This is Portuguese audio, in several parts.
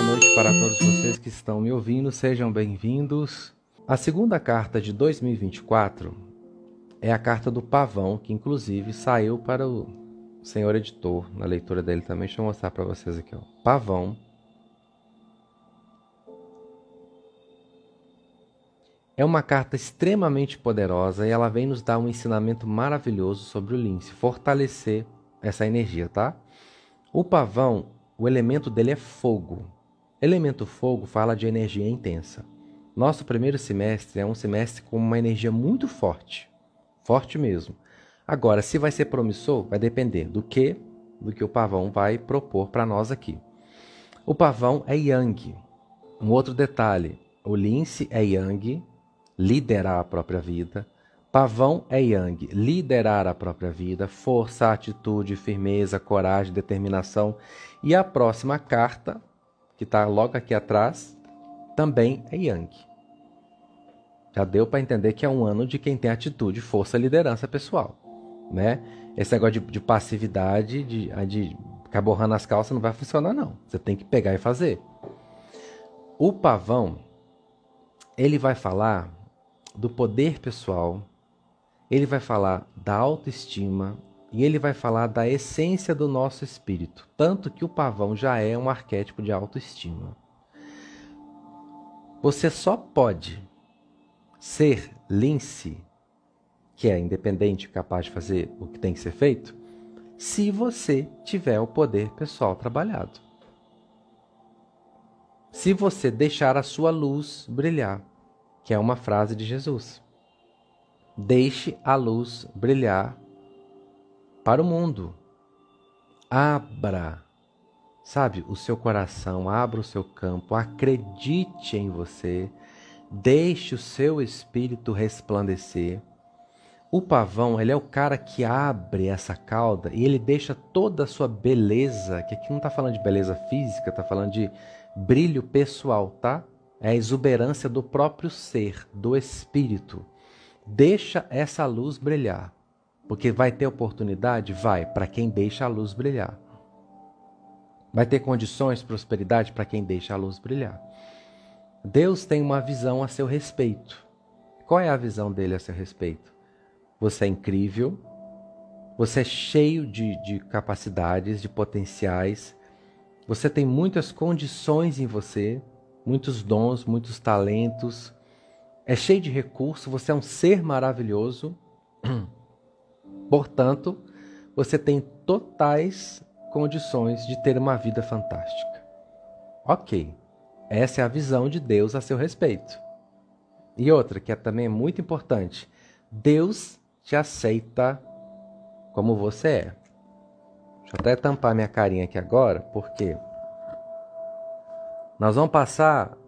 boa noite para todos vocês que estão me ouvindo, sejam bem-vindos. A segunda carta de 2024 é a carta do Pavão, que inclusive saiu para o senhor editor na leitura dele também. Deixa eu mostrar para vocês aqui, ó. Pavão. É uma carta extremamente poderosa e ela vem nos dar um ensinamento maravilhoso sobre o lince, fortalecer essa energia, tá? O pavão, o elemento dele é fogo. Elemento fogo fala de energia intensa. Nosso primeiro semestre é um semestre com uma energia muito forte. Forte mesmo. Agora, se vai ser promissor, vai depender do que do que o pavão vai propor para nós aqui. O pavão é yang. Um outro detalhe, o lince é yang, liderar a própria vida. Pavão é Yang, liderar a própria vida, força, atitude, firmeza, coragem, determinação. E a próxima carta, que está logo aqui atrás, também é Yang. Já deu para entender que é um ano de quem tem atitude, força, liderança pessoal, né? Esse negócio de, de passividade, de, de ficar borrando as calças não vai funcionar não. Você tem que pegar e fazer. O pavão, ele vai falar do poder pessoal, ele vai falar da autoestima e ele vai falar da essência do nosso espírito. Tanto que o pavão já é um arquétipo de autoestima. Você só pode ser lince, que é independente, capaz de fazer o que tem que ser feito, se você tiver o poder pessoal trabalhado. Se você deixar a sua luz brilhar, que é uma frase de Jesus. Deixe a luz brilhar para o mundo. Abra, sabe, o seu coração, abra o seu campo, acredite em você, deixe o seu espírito resplandecer. O pavão, ele é o cara que abre essa cauda e ele deixa toda a sua beleza, que aqui não está falando de beleza física, está falando de brilho pessoal, tá? É a exuberância do próprio ser, do espírito. Deixa essa luz brilhar. Porque vai ter oportunidade? Vai, para quem deixa a luz brilhar. Vai ter condições, prosperidade para quem deixa a luz brilhar. Deus tem uma visão a seu respeito. Qual é a visão dele a seu respeito? Você é incrível, você é cheio de, de capacidades, de potenciais, você tem muitas condições em você, muitos dons, muitos talentos, é cheio de recursos, você é um ser maravilhoso. Portanto, você tem totais condições de ter uma vida fantástica. Ok, essa é a visão de Deus a seu respeito. E outra que é também muito importante: Deus te aceita como você é. Deixa eu até tampar minha carinha aqui agora, porque nós vamos passar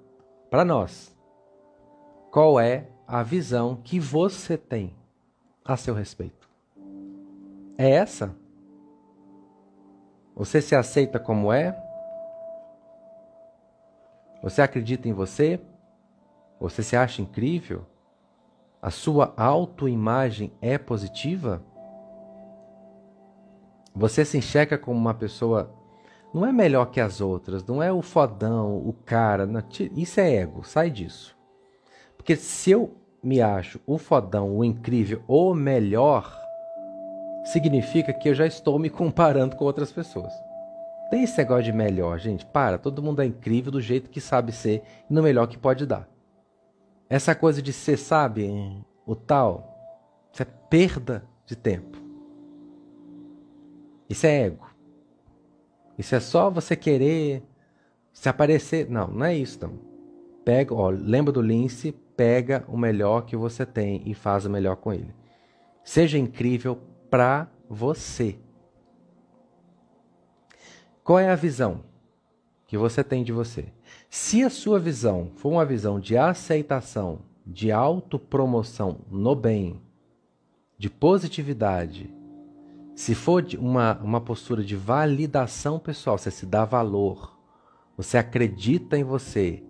para nós qual é a visão que você tem a seu respeito. É essa? Você se aceita como é? Você acredita em você? Você se acha incrível? A sua autoimagem é positiva? Você se enxerga como uma pessoa não é melhor que as outras, não é o fodão, o cara, não, isso é ego, sai disso. Porque se eu me acho o fodão, o incrível, o melhor, significa que eu já estou me comparando com outras pessoas. Tem esse negócio de melhor, gente. Para, todo mundo é incrível do jeito que sabe ser e no melhor que pode dar. Essa coisa de ser, sabe, o tal, isso é perda de tempo. Isso é ego. Isso é só você querer se aparecer. Não, não é isso, não. Pega, ó, lembra do lince, pega o melhor que você tem e faz o melhor com ele. Seja incrível para você. Qual é a visão que você tem de você? Se a sua visão for uma visão de aceitação, de autopromoção no bem, de positividade, se for uma, uma postura de validação pessoal, você se dá valor, você acredita em você.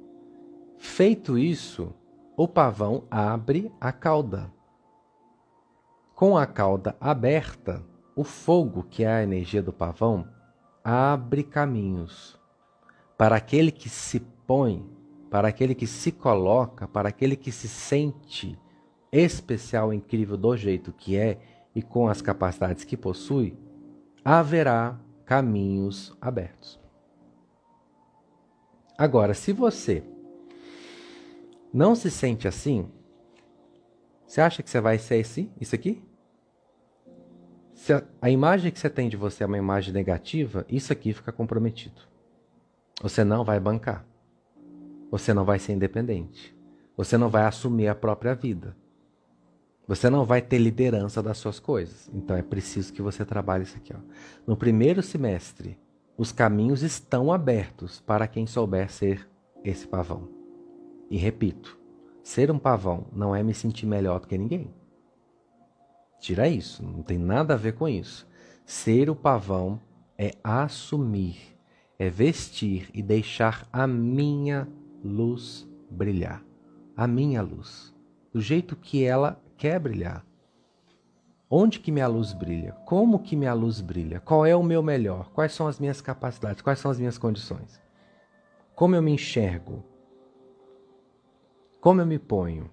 Feito isso, o pavão abre a cauda. Com a cauda aberta, o fogo, que é a energia do pavão, abre caminhos para aquele que se põe, para aquele que se coloca, para aquele que se sente especial, incrível do jeito que é e com as capacidades que possui, haverá caminhos abertos. Agora, se você não se sente assim, você acha que você vai ser esse, isso aqui? Se a, a imagem que você tem de você é uma imagem negativa, isso aqui fica comprometido. Você não vai bancar. Você não vai ser independente. Você não vai assumir a própria vida. Você não vai ter liderança das suas coisas. Então é preciso que você trabalhe isso aqui. Ó. No primeiro semestre, os caminhos estão abertos para quem souber ser esse pavão. E repito, ser um pavão não é me sentir melhor do que ninguém. Tira isso, não tem nada a ver com isso. Ser o pavão é assumir, é vestir e deixar a minha luz brilhar. A minha luz. Do jeito que ela quer brilhar. Onde que minha luz brilha? Como que minha luz brilha? Qual é o meu melhor? Quais são as minhas capacidades? Quais são as minhas condições? Como eu me enxergo? Como eu me ponho?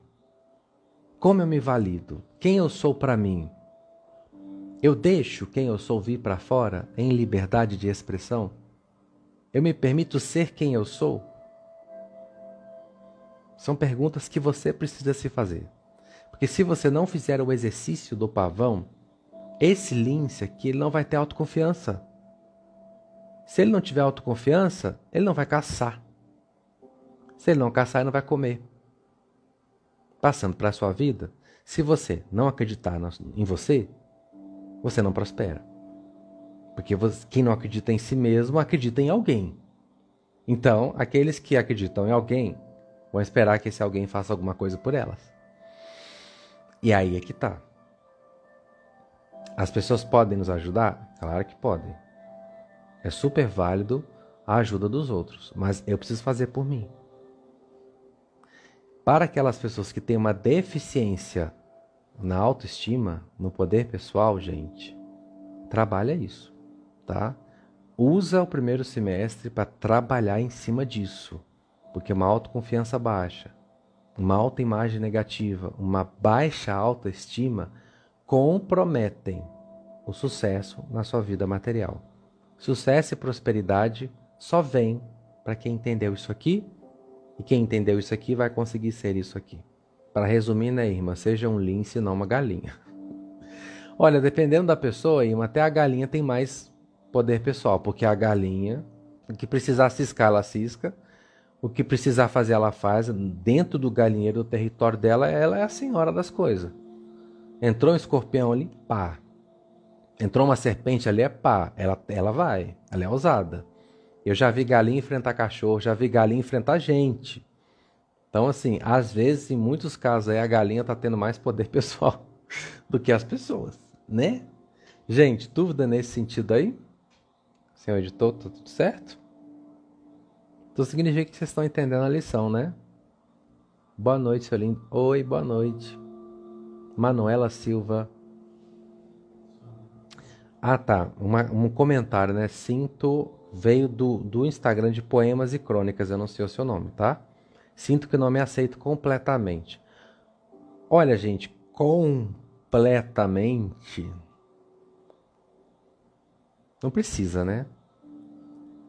Como eu me valido? Quem eu sou para mim? Eu deixo quem eu sou vir para fora em liberdade de expressão? Eu me permito ser quem eu sou? São perguntas que você precisa se fazer. Porque se você não fizer o exercício do pavão, esse lince aqui ele não vai ter autoconfiança. Se ele não tiver autoconfiança, ele não vai caçar. Se ele não caçar, ele não vai comer passando para a sua vida, se você não acreditar em você, você não prospera. Porque quem não acredita em si mesmo acredita em alguém. Então, aqueles que acreditam em alguém vão esperar que esse alguém faça alguma coisa por elas. E aí é que tá. As pessoas podem nos ajudar? Claro que podem. É super válido a ajuda dos outros, mas eu preciso fazer por mim. Para aquelas pessoas que têm uma deficiência na autoestima, no poder pessoal, gente, trabalha isso, tá? Usa o primeiro semestre para trabalhar em cima disso, porque uma autoconfiança baixa, uma autoimagem negativa, uma baixa autoestima comprometem o sucesso na sua vida material. Sucesso e prosperidade só vem para quem entendeu isso aqui e quem entendeu isso aqui vai conseguir ser isso aqui. Para resumir, né, irmã? Seja um lince, não uma galinha. Olha, dependendo da pessoa, irmã, até a galinha tem mais poder pessoal, porque a galinha, o que precisar ciscar, ela cisca. O que precisar fazer, ela faz. Dentro do galinheiro, do território dela, ela é a senhora das coisas. Entrou um escorpião ali, pá. Entrou uma serpente ali, é pá. Ela, ela vai. Ela é ousada. Eu já vi galinha enfrentar cachorro, já vi galinha enfrentar gente. Então, assim, às vezes, em muitos casos, aí, a galinha está tendo mais poder pessoal do que as pessoas, né? Gente, dúvida nesse sentido aí? Senhor editor, tá tudo certo? Então significa que vocês estão entendendo a lição, né? Boa noite, seu lindo. Oi, boa noite. Manuela Silva. Ah, tá. Uma, um comentário, né? Sinto veio do, do Instagram de Poemas e Crônicas, eu não sei o seu nome, tá? Sinto que não me aceito completamente. Olha, gente, completamente. Não precisa, né?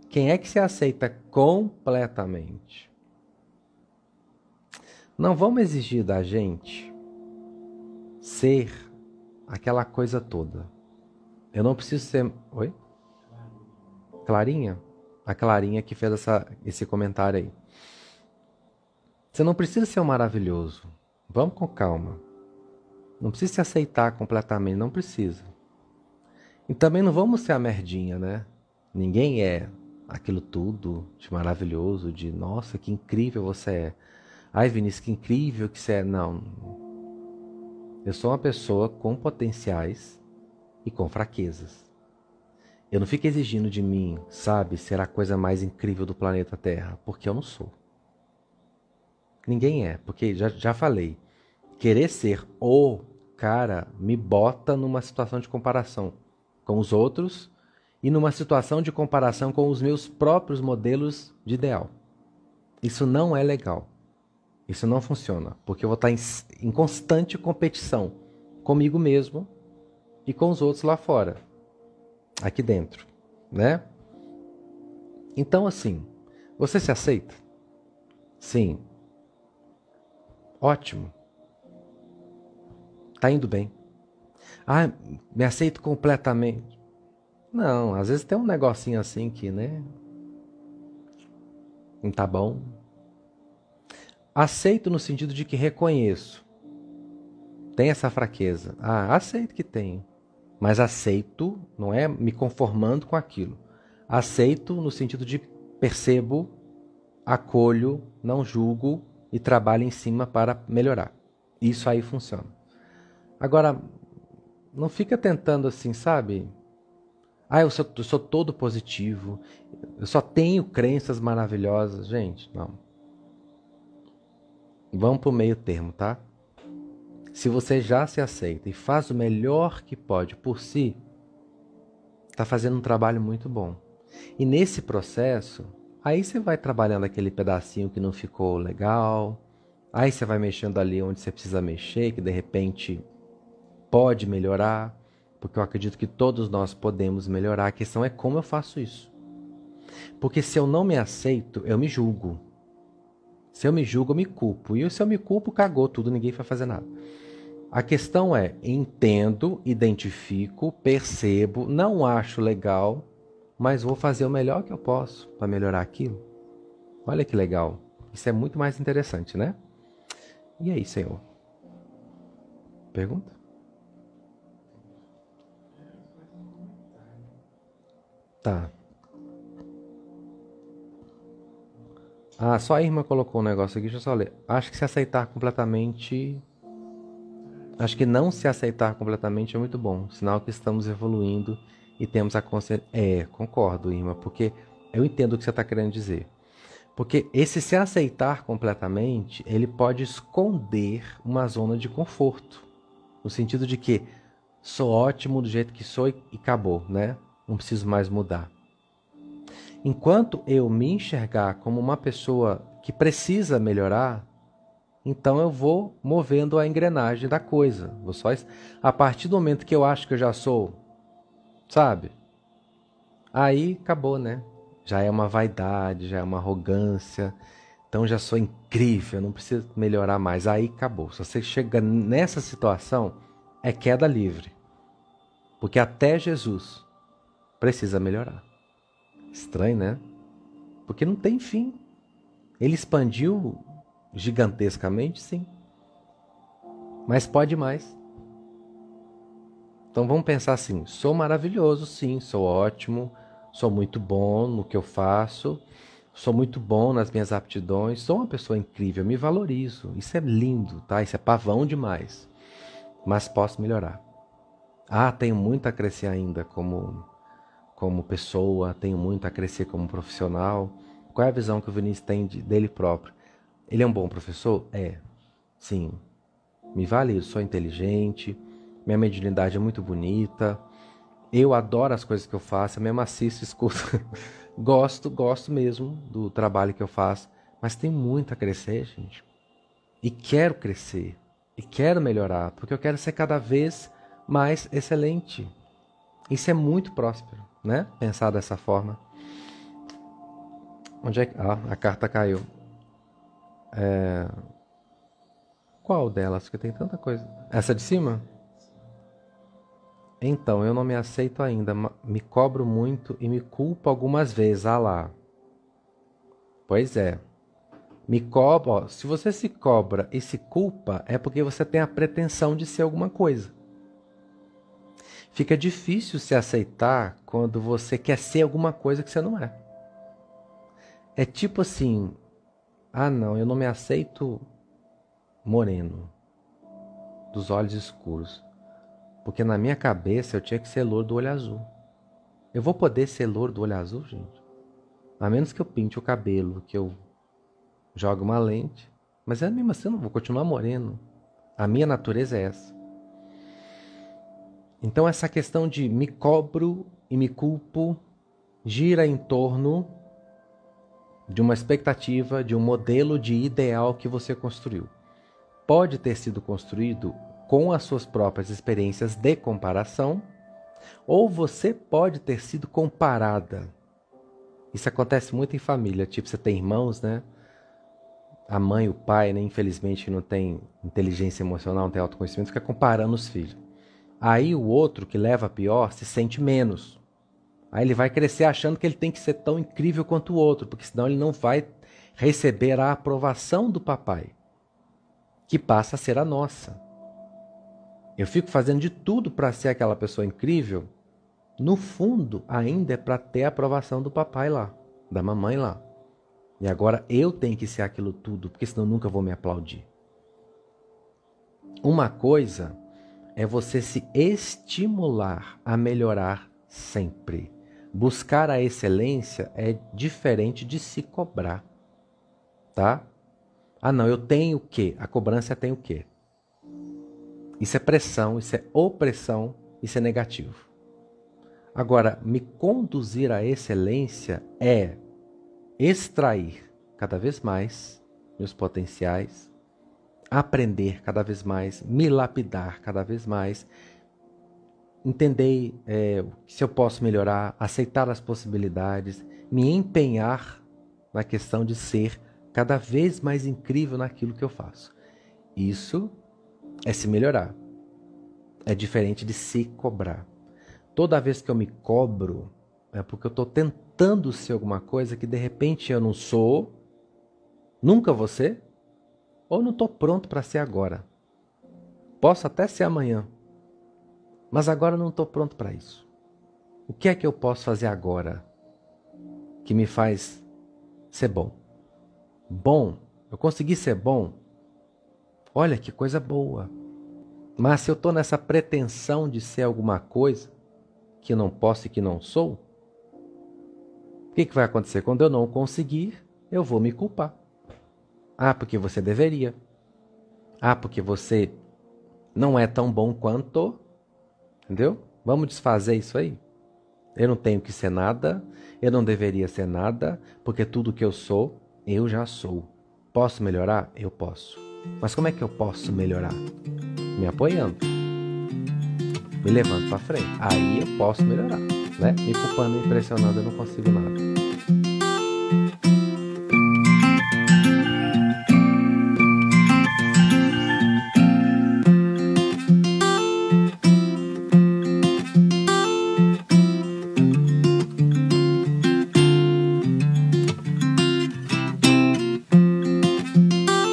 Quem é que se aceita completamente? Não vamos exigir da gente ser aquela coisa toda. Eu não preciso ser. Oi? Clarinha, a Clarinha que fez essa, esse comentário aí. Você não precisa ser um maravilhoso. Vamos com calma. Não precisa se aceitar completamente, não precisa. E também não vamos ser a merdinha, né? Ninguém é aquilo tudo de maravilhoso, de nossa, que incrível você é. Ai, Vinícius, que incrível que você é. Não. Eu sou uma pessoa com potenciais e com fraquezas. Eu não fico exigindo de mim, sabe, ser a coisa mais incrível do planeta Terra, porque eu não sou. Ninguém é, porque já, já falei. Querer ser o cara me bota numa situação de comparação com os outros e numa situação de comparação com os meus próprios modelos de ideal. Isso não é legal. Isso não funciona, porque eu vou estar em, em constante competição comigo mesmo e com os outros lá fora, aqui dentro, né? Então, assim, você se aceita? Sim. Ótimo. Tá indo bem. Ah, me aceito completamente. Não, às vezes tem um negocinho assim que, né? Não tá bom. Aceito no sentido de que reconheço. Tem essa fraqueza. Ah, aceito que tenho. Mas aceito não é me conformando com aquilo. Aceito no sentido de percebo, acolho, não julgo e trabalho em cima para melhorar. Isso aí funciona. Agora, não fica tentando assim, sabe? Ah, eu sou, eu sou todo positivo, eu só tenho crenças maravilhosas. Gente, não. Vamos para o meio termo, tá? Se você já se aceita e faz o melhor que pode por si, está fazendo um trabalho muito bom. E nesse processo, aí você vai trabalhando aquele pedacinho que não ficou legal, aí você vai mexendo ali onde você precisa mexer, que de repente pode melhorar, porque eu acredito que todos nós podemos melhorar. A questão é como eu faço isso. Porque se eu não me aceito, eu me julgo. Se eu me julgo, eu me culpo. E se eu me culpo, cagou tudo, ninguém vai fazer nada. A questão é: entendo, identifico, percebo, não acho legal, mas vou fazer o melhor que eu posso para melhorar aquilo. Olha que legal. Isso é muito mais interessante, né? E aí, Senhor? Pergunta? Tá. Ah, só a irmã colocou um negócio aqui, deixa eu só ler. Acho que se aceitar completamente. Acho que não se aceitar completamente é muito bom. Sinal que estamos evoluindo e temos a consciência. É, concordo, Irma, porque eu entendo o que você está querendo dizer. Porque esse se aceitar completamente, ele pode esconder uma zona de conforto. No sentido de que sou ótimo do jeito que sou e acabou, né? Não preciso mais mudar. Enquanto eu me enxergar como uma pessoa que precisa melhorar, então eu vou movendo a engrenagem da coisa. Vou só a partir do momento que eu acho que eu já sou Sabe? Aí acabou, né? Já é uma vaidade, já é uma arrogância. Então já sou incrível, não preciso melhorar mais. Aí acabou. Se você chega nessa situação, é queda livre. Porque até Jesus precisa melhorar. Estranho, né? Porque não tem fim. Ele expandiu gigantescamente, sim. Mas pode mais. Então vamos pensar assim: sou maravilhoso, sim, sou ótimo, sou muito bom no que eu faço, sou muito bom nas minhas aptidões, sou uma pessoa incrível, me valorizo. Isso é lindo, tá? Isso é pavão demais. Mas posso melhorar. Ah, tenho muito a crescer ainda como como pessoa, tenho muito a crescer como profissional. Qual é a visão que o Vinícius tem de, dele próprio? Ele é um bom professor? É. Sim. Me vale, sou inteligente, minha mediunidade é muito bonita. Eu adoro as coisas que eu faço, eu mesmo assisto, escuto. gosto, gosto mesmo do trabalho que eu faço. Mas tem muito a crescer, gente. E quero crescer. E quero melhorar, porque eu quero ser cada vez mais excelente. Isso é muito próspero, né? Pensar dessa forma. Onde é que. Ah, a carta caiu. É... Qual delas? Porque tem tanta coisa. Essa de cima? Então, eu não me aceito ainda, me cobro muito e me culpo algumas vezes. Ah lá. Pois é. Me cobra, se você se cobra e se culpa, é porque você tem a pretensão de ser alguma coisa. Fica difícil se aceitar quando você quer ser alguma coisa que você não é. É tipo assim: ah, não, eu não me aceito moreno, dos olhos escuros. Porque na minha cabeça eu tinha que ser louro do olho azul. Eu vou poder ser louro do olho azul, gente? A menos que eu pinte o cabelo, que eu jogue uma lente. Mas é mesmo assim, eu não vou continuar moreno. A minha natureza é essa. Então essa questão de me cobro e me culpo gira em torno de uma expectativa, de um modelo de ideal que você construiu. Pode ter sido construído com as suas próprias experiências de comparação, ou você pode ter sido comparada. Isso acontece muito em família, tipo você tem irmãos, né? A mãe, o pai, né, infelizmente não tem inteligência emocional, não tem autoconhecimento, fica comparando os filhos. Aí o outro que leva a pior se sente menos. Aí ele vai crescer achando que ele tem que ser tão incrível quanto o outro, porque senão ele não vai receber a aprovação do papai, que passa a ser a nossa. Eu fico fazendo de tudo para ser aquela pessoa incrível, no fundo ainda é para ter a aprovação do papai lá, da mamãe lá. E agora eu tenho que ser aquilo tudo, porque senão nunca vou me aplaudir. Uma coisa é você se estimular a melhorar sempre. Buscar a excelência é diferente de se cobrar, tá? Ah, não, eu tenho o quê? A cobrança tem o quê? Isso é pressão, isso é opressão, isso é negativo. Agora, me conduzir à excelência é extrair cada vez mais meus potenciais, aprender cada vez mais, me lapidar cada vez mais, entender é, se eu posso melhorar, aceitar as possibilidades, me empenhar na questão de ser cada vez mais incrível naquilo que eu faço. Isso é se melhorar. É diferente de se cobrar. Toda vez que eu me cobro, é porque eu estou tentando ser alguma coisa que de repente eu não sou, nunca vou ser, ou não estou pronto para ser agora. Posso até ser amanhã, mas agora não estou pronto para isso. O que é que eu posso fazer agora que me faz ser bom? Bom, eu consegui ser bom. Olha que coisa boa. Mas se eu estou nessa pretensão de ser alguma coisa que não posso e que não sou, o que, que vai acontecer? Quando eu não conseguir, eu vou me culpar. Ah, porque você deveria. Ah, porque você não é tão bom quanto. Entendeu? Vamos desfazer isso aí. Eu não tenho que ser nada, eu não deveria ser nada, porque tudo que eu sou, eu já sou. Posso melhorar? Eu posso. Mas como é que eu posso melhorar? Me apoiando. Me levando para frente. Aí eu posso melhorar, né? Me culpando, me impressionando, eu não consigo nada.